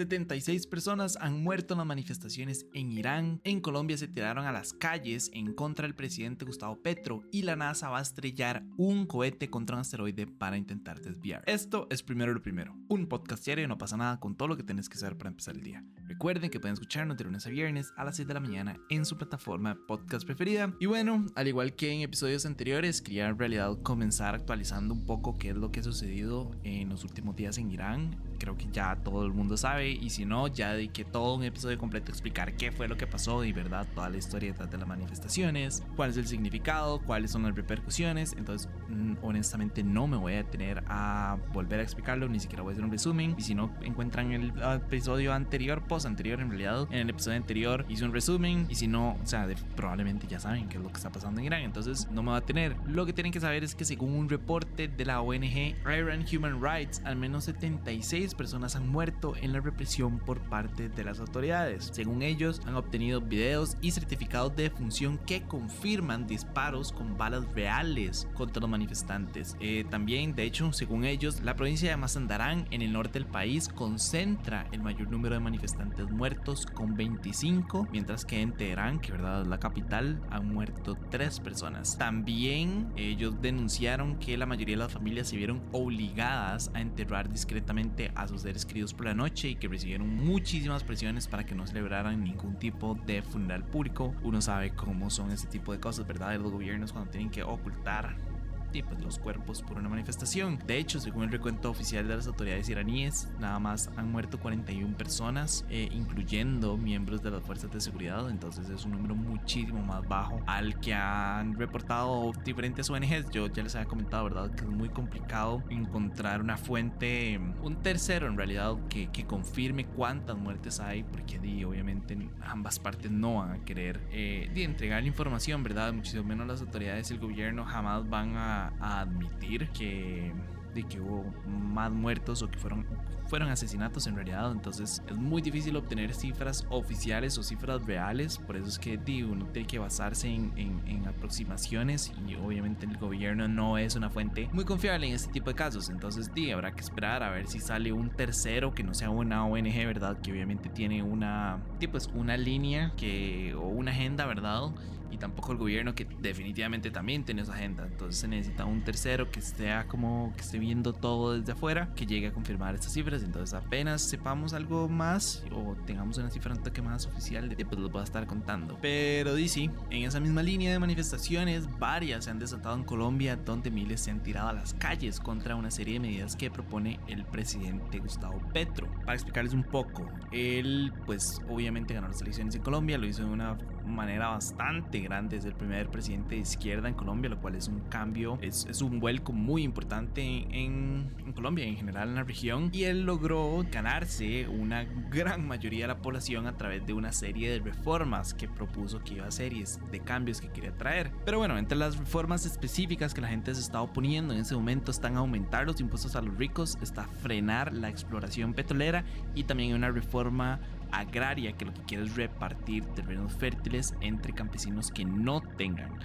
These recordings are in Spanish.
76 personas han muerto en las manifestaciones en Irán. En Colombia se tiraron a las calles en contra del presidente Gustavo Petro y la NASA va a estrellar un cohete contra un asteroide para intentar desviar. Esto es primero lo primero. Un podcast diario no pasa nada con todo lo que tienes que saber para empezar el día. Recuerden que pueden escucharnos de lunes a viernes a las 6 de la mañana en su plataforma podcast preferida. Y bueno, al igual que en episodios anteriores, quería en realidad comenzar actualizando un poco qué es lo que ha sucedido en los últimos días en Irán creo que ya todo el mundo sabe y si no, ya dediqué todo un episodio completo explicar qué fue lo que pasó y verdad, toda la historia detrás de las manifestaciones, cuál es el significado, cuáles son las repercusiones, entonces honestamente no me voy a detener a volver a explicarlo, ni siquiera voy a hacer un resumen. Y si no encuentran el episodio anterior, post anterior en realidad, en el episodio anterior hice un resumen. Y si no, o sea, probablemente ya saben qué es lo que está pasando en Irán, entonces no me va a tener. Lo que tienen que saber es que según un reporte de la ONG Iran Human Rights, al menos 76 personas han muerto en la represión por parte de las autoridades. Según ellos, han obtenido videos y certificados de defunción que confirman disparos con balas reales contra los manifestantes. Eh, también, de hecho, según ellos, la provincia de Mazandarán, en el norte del país, concentra el mayor número de manifestantes muertos con 25, mientras que en Teherán, que verdad es la capital, han muerto 3 personas. También ellos denunciaron que la mayoría de las familias se vieron obligadas a enterrar discretamente a sus seres queridos por la noche y que recibieron muchísimas presiones para que no celebraran ningún tipo de funeral público. Uno sabe cómo son ese tipo de cosas, ¿verdad? De los gobiernos cuando tienen que ocultar pues, los cuerpos por una manifestación. De hecho, según el recuento oficial de las autoridades iraníes, nada más han muerto 41 personas, eh, incluyendo miembros de las fuerzas de seguridad. Entonces es un número muchísimo más bajo al que han reportado diferentes ONGs. Yo ya les había comentado, ¿verdad? Que es muy complicado encontrar una fuente, un tercero en realidad, que, que confirme cuántas muertes hay, porque di, obviamente ambas partes no van a querer eh, entregar la información, ¿verdad? Muchísimo menos las autoridades y el gobierno jamás van a admitir que de que hubo más muertos o que fueron, fueron asesinatos en realidad. Entonces es muy difícil obtener cifras oficiales o cifras reales. Por eso es que digo, uno tiene que basarse en, en, aproximaciones y obviamente el gobierno no es una fuente muy confiable en este tipo de casos. Entonces di, habrá que esperar a ver si sale un tercero que no sea una ONG, ¿verdad? Que obviamente tiene una, pues, una línea que, o una agenda, ¿verdad? Y tampoco el gobierno que definitivamente también tiene esa agenda. Entonces se necesita un tercero que esté como que esté viendo todo desde afuera, que llegue a confirmar estas cifras. Entonces apenas sepamos algo más o tengamos una cifra un toque más oficial, pues los voy a estar contando. Pero sí, en esa misma línea de manifestaciones, varias se han desatado en Colombia, donde miles se han tirado a las calles contra una serie de medidas que propone el presidente Gustavo Petro. Para explicarles un poco, él pues obviamente ganó las elecciones en Colombia, lo hizo de una manera bastante grande, es el primer presidente de izquierda en Colombia, lo cual es un cambio, es, es un vuelco muy importante en, en, Colombia, en general en la región, y él logró ganarse una gran mayoría de la población a través de una serie de reformas que propuso que iba a series de cambios que quería traer. Pero bueno, entre las reformas específicas que la gente se está oponiendo en ese momento están aumentar los impuestos a los ricos, está frenar la exploración petrolera y también una reforma agraria que lo que quiere es repartir terrenos fértiles entre campesinos que no tengan.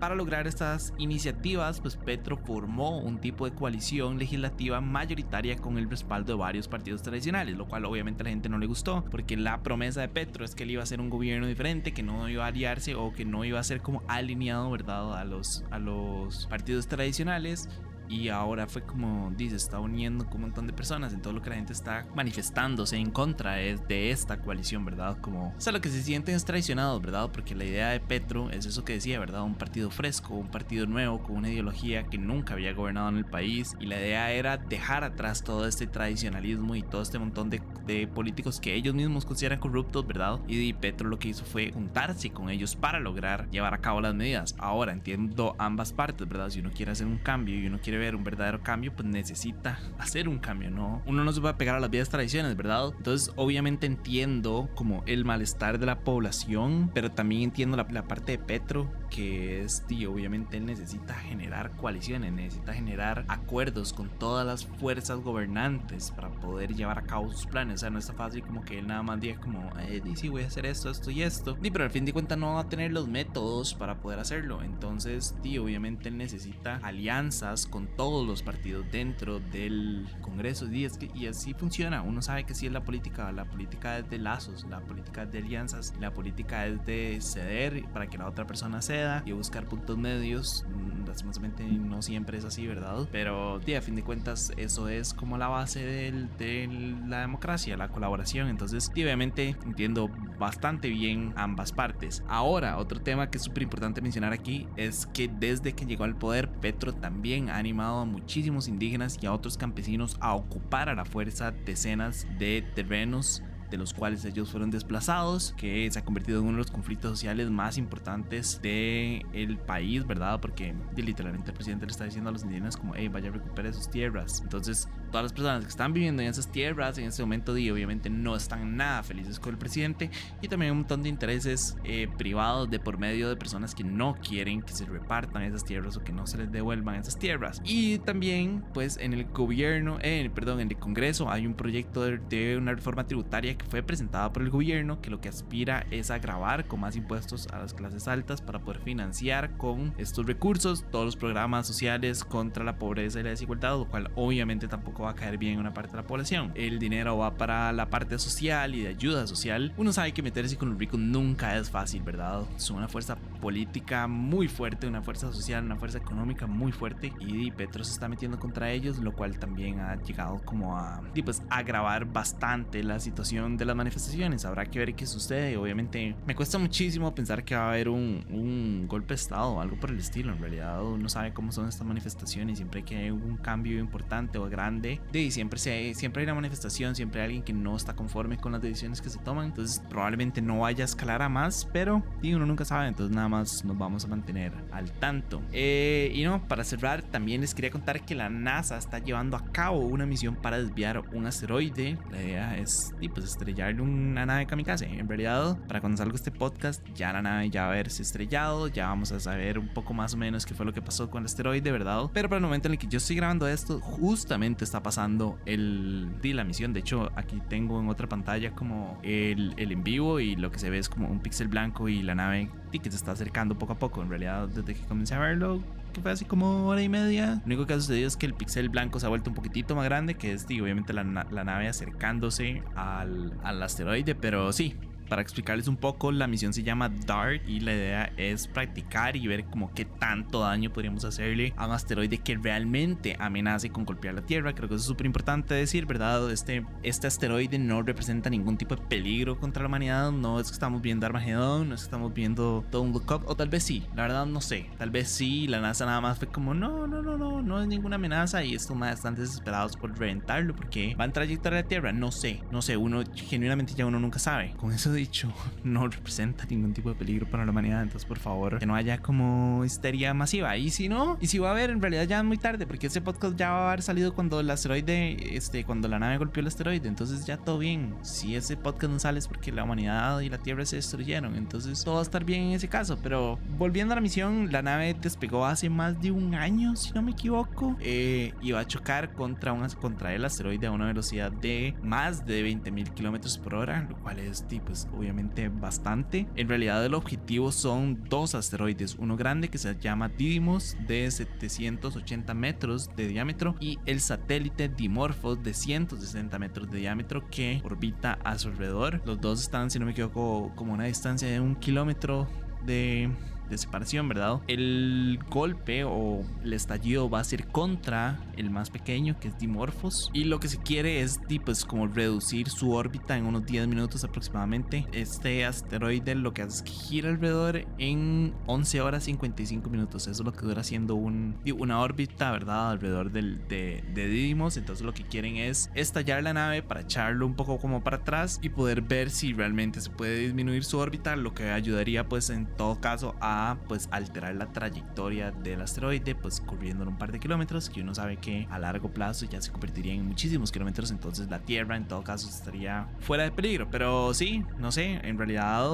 Para lograr estas iniciativas, pues Petro formó un tipo de coalición legislativa mayoritaria con el respaldo de varios partidos tradicionales, lo cual obviamente a la gente no le gustó, porque la promesa de Petro es que él iba a ser un gobierno diferente, que no iba a aliarse o que no iba a ser como alineado, ¿verdad?, a los, a los partidos tradicionales y ahora fue como dice está uniendo con un montón de personas en todo lo que la gente está manifestándose en contra es de esta coalición verdad como o sea lo que se sienten es traicionados verdad porque la idea de Petro es eso que decía verdad un partido fresco un partido nuevo con una ideología que nunca había gobernado en el país y la idea era dejar atrás todo este tradicionalismo y todo este montón de, de políticos que ellos mismos consideran corruptos verdad y Petro lo que hizo fue juntarse con ellos para lograr llevar a cabo las medidas. Ahora entiendo ambas partes verdad si uno quiere hacer un cambio y uno quiere ver un verdadero cambio, pues necesita hacer un cambio, ¿no? Uno no se va a pegar a las viejas tradiciones, ¿verdad? Entonces, obviamente entiendo como el malestar de la población, pero también entiendo la, parte de Petro, que es, tío, obviamente él necesita generar coaliciones, necesita generar acuerdos con todas las fuerzas gobernantes para poder llevar a cabo sus planes. O sea, no está fácil como que él nada más diga como, eh, sí, voy a hacer esto, esto y esto. Y pero al fin de cuentas no va a tener los métodos para poder hacerlo. Entonces, tío, obviamente él necesita alianzas con todos los partidos dentro del Congreso y, es que, y así funciona. Uno sabe que sí es la política, la política es de lazos, la política es de alianzas, la política es de ceder para que la otra persona ceda y buscar puntos medios. Lastimosamente no siempre es así, ¿verdad? Pero a fin de cuentas eso es como la base de la democracia, la colaboración. Entonces, obviamente entiendo bastante bien ambas partes. Ahora, otro tema que es súper importante mencionar aquí es que desde que llegó al poder, Petro también ha animado a muchísimos indígenas y a otros campesinos a ocupar a la fuerza decenas de terrenos de los cuales ellos fueron desplazados, que se ha convertido en uno de los conflictos sociales más importantes del el país, ¿verdad? Porque literalmente el presidente le está diciendo a los indígenas como, hey, vaya a recuperar sus tierras. Entonces, todas las personas que están viviendo en esas tierras en ese momento, y obviamente no están nada felices con el presidente y también un montón de intereses eh, privados de por medio de personas que no quieren que se repartan esas tierras o que no se les devuelvan esas tierras. Y también, pues, en el gobierno, eh, perdón, en el Congreso hay un proyecto de, de una reforma tributaria que fue presentada por el gobierno que lo que aspira es a grabar con más impuestos a las clases altas para poder financiar con estos recursos todos los programas sociales contra la pobreza y la desigualdad, lo cual obviamente tampoco va a caer bien en una parte de la población. El dinero va para la parte social y de ayuda social. Uno sabe que meterse con los ricos nunca es fácil, ¿verdad? Son una fuerza política muy fuerte, una fuerza social, una fuerza económica muy fuerte y Petro se está metiendo contra ellos, lo cual también ha llegado como a pues, agravar bastante la situación de las manifestaciones. Habrá que ver qué sucede. Obviamente me cuesta muchísimo pensar que va a haber un, un golpe de estado o algo por el estilo. En realidad uno sabe cómo son estas manifestaciones. Siempre que hay un cambio importante o grande, de siempre, se, siempre hay una manifestación, siempre hay alguien que no está conforme con las decisiones que se toman. Entonces probablemente no vaya a escalar a más, pero y uno nunca sabe. Entonces nada más nos vamos a mantener al tanto. Eh, y no, para cerrar, también les quería contar que la NASA está llevando a cabo una misión para desviar un asteroide. La idea es y pues estrellarle una nave kamikaze. En realidad, para cuando salga este podcast, ya la nave ya va a haberse estrellado, ya vamos a saber un poco más o menos qué fue lo que pasó con el asteroide, ¿verdad? Pero para el momento en el que yo estoy grabando esto, justamente está pasando el de la misión. De hecho, aquí tengo en otra pantalla como el, el en vivo y lo que se ve es como un píxel blanco y la nave que se está acercando poco a poco. En realidad, desde que comencé a verlo, que fue así como hora y media. Lo único que ha sucedido es que el pixel blanco se ha vuelto un poquitito más grande, que es, obviamente, la, la nave acercándose al, al asteroide. Pero sí, para explicarles un poco, la misión se llama DART y la idea es practicar y ver como qué tanto daño podríamos hacerle a un asteroide que realmente amenace con golpear la Tierra. Creo que eso es súper importante decir, ¿verdad? Este, este asteroide no representa ningún tipo de peligro contra la humanidad. No es que estamos viendo Armagedón, no es que estamos viendo un look up, o tal vez sí, la verdad no sé. Tal vez sí, la NASA nada más fue como, no, no, no, no, no es ninguna amenaza y estos más están desesperados por reventarlo porque va en trayectoria a la Tierra. No sé, no sé, uno genuinamente ya uno nunca sabe. Con eso dicho, no representa ningún tipo de peligro para la humanidad. Entonces, por favor, que no haya como histeria masiva. Y si no, y si va a haber, en realidad ya es muy tarde, porque este podcast ya va a haber salido cuando el asteroide, este, cuando la nave golpeó el asteroide. Entonces, ya todo bien. Si ese podcast no sale es porque la humanidad y la Tierra se destruyeron. Entonces, todo va a estar bien en ese caso. Pero volviendo a la misión, la nave despegó hace más de un año, si no me equivoco. Eh, y va a chocar contra, una, contra el asteroide a una velocidad de más de 20 mil kilómetros por hora, lo cual es, pues, obviamente bastante. En realidad el objetivo son dos asteroides, uno grande que se llama Didymos de 780 metros de diámetro y el satélite Dimorphos de 160 metros de diámetro que orbita a su alrededor. Los dos están, si no me equivoco, como una distancia de un kilómetro de de separación, ¿verdad? El golpe o el estallido va a ser contra el más pequeño, que es Dimorphos. Y lo que se quiere es, pues, como reducir su órbita en unos 10 minutos aproximadamente. Este asteroide lo que hace es que gira alrededor en 11 horas 55 minutos. Eso es lo que dura siendo un, una órbita, ¿verdad? Alrededor del, de, de. Entonces lo que quieren es estallar la nave para echarlo un poco como para atrás y poder ver si realmente se puede disminuir su órbita, lo que ayudaría pues en todo caso a pues alterar la trayectoria del asteroide pues corriendo un par de kilómetros que uno sabe que a largo plazo ya se convertiría en muchísimos kilómetros entonces la Tierra en todo caso estaría fuera de peligro. Pero sí no sé en realidad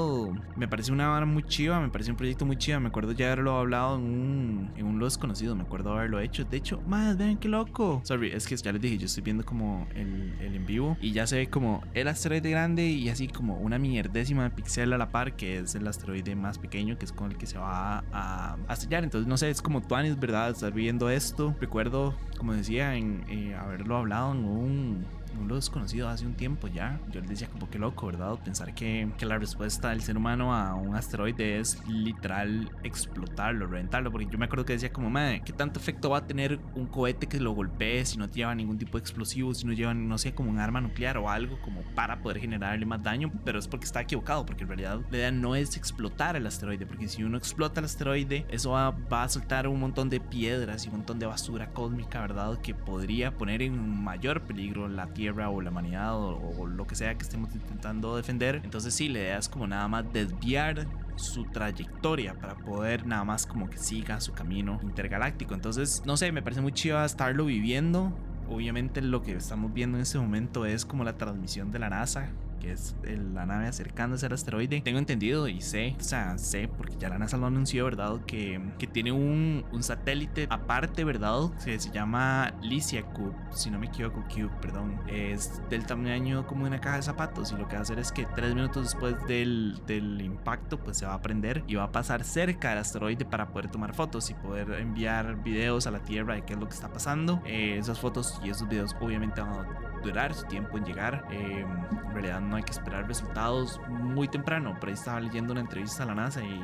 me parece una vara muy chiva me parece un proyecto muy chiva. Me acuerdo ya haberlo hablado en un en un Lo desconocido me acuerdo haberlo hecho. De hecho más vean qué loco. Sorry es que ya les dije yo estoy viendo como el, el en vivo y ya se ve como el asteroide grande y así como una mierdécima de pixel a la par que es el asteroide más pequeño que es con el que se va a, sellar. Entonces, no sé, es como Tuanis, ¿verdad? Estar viendo esto. Recuerdo, como decía, en eh, haberlo hablado en un lo desconocido hace un tiempo ya. Yo les decía como que loco, ¿verdad? Pensar que, que, la respuesta del ser humano a un asteroide es literal explotarlo, reventarlo. Porque yo me acuerdo que decía como, madre, ¿qué tanto efecto va a tener un cohete que lo golpee si no lleva ningún tipo de explosivo, si no lleva, no sé, como un arma nuclear o algo como para poder generarle más daño? Pero es porque está equivocado, porque en realidad la idea no es explotar el asteroide, porque si uno explota el asteroide, eso va, va a soltar un montón de piedras y un montón de basura cósmica, ¿verdad? Que podría poner en mayor peligro la Tierra o la humanidad o, lo que sea que estemos intentando defender. Entonces sí, la idea es como nada más desviar su trayectoria para poder nada más como que siga su camino intergaláctico. Entonces, no sé, me parece muy chido estarlo viviendo. Obviamente lo que estamos viendo en este momento es como la transmisión de la NASA que es la nave acercándose al asteroide. Tengo entendido y sé, o sea, sé, porque ya la NASA lo anunció, ¿verdad? Que, que tiene un, un satélite aparte, ¿verdad? Que se llama Lysia Cube, si no me equivoco, Cube, perdón. Es del tamaño como una caja de zapatos y lo que va a hacer es que tres minutos después del, del impacto, pues se va a prender y va a pasar cerca del asteroide para poder tomar fotos y poder enviar videos a la Tierra de qué es lo que está pasando. Eh, esas fotos y esos videos obviamente van a durar su tiempo en llegar. Eh, en realidad no hay que esperar resultados muy temprano. Por ahí estaba leyendo una entrevista a la NASA y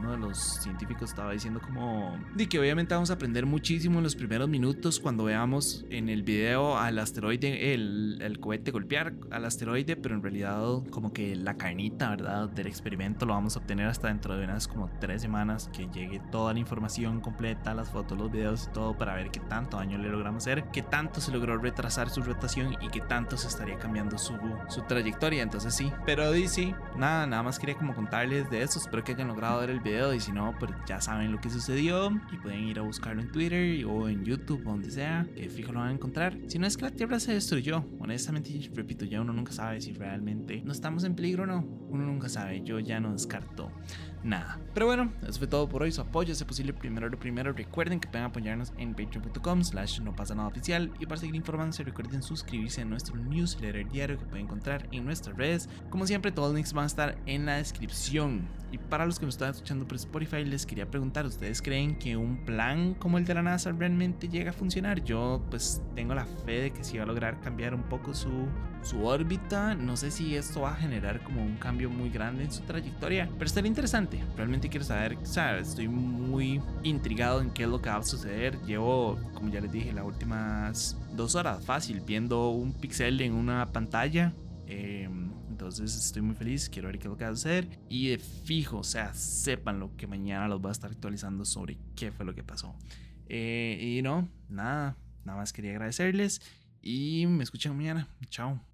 uno de los científicos estaba diciendo como de que obviamente vamos a aprender muchísimo en los primeros minutos cuando veamos en el video al asteroide, el, el cohete golpear al asteroide, pero en realidad como que la carnita, ¿verdad? Del experimento lo vamos a obtener hasta dentro de unas como tres semanas que llegue toda la información completa, las fotos, los videos y todo para ver qué tanto daño le logramos hacer, qué tanto se logró retrasar su rotación y qué tanto se estaría cambiando su, su trayectoria. Entonces sí, pero sí, nada, nada más quería como contarles de eso. Espero que hayan logrado ver el video y si no, pues ya saben lo que sucedió y pueden ir a buscarlo en Twitter o en YouTube o donde sea, que fijo lo van a encontrar. Si no es que la Tierra se destruyó, honestamente, repito, ya uno nunca sabe si realmente no estamos en peligro o no. Uno nunca sabe, yo ya no descarto nada. Pero bueno, eso fue todo por hoy. Su apoyo, es posible, primero lo primero. Recuerden que pueden apoyarnos en patreon.com slash no pasa nada oficial. Y para seguir informándose, recuerden suscribirse a nuestro newsletter diario que pueden encontrar en nuestras redes. Como siempre, todos los links van a estar en la descripción. Y para los que me están escuchando por Spotify, les quería preguntar, ¿ustedes creen que un plan como el de la NASA realmente llega a funcionar? Yo pues tengo la fe de que sí va a lograr cambiar un poco su, su órbita. No sé si esto va a generar como un cambio muy grande en su trayectoria, pero estaría interesante Realmente quiero saber, ¿sabes? Estoy muy intrigado en qué es lo que va a suceder. Llevo, como ya les dije, las últimas dos horas fácil viendo un pixel en una pantalla. Em, entonces estoy muy feliz, quiero ver qué es lo que va a hacer. Y de fijo, o sea, sepan lo que mañana los va a estar actualizando sobre qué fue lo que pasó. Eh, y no, nada, nada más quería agradecerles y me escuchan mañana. Chao.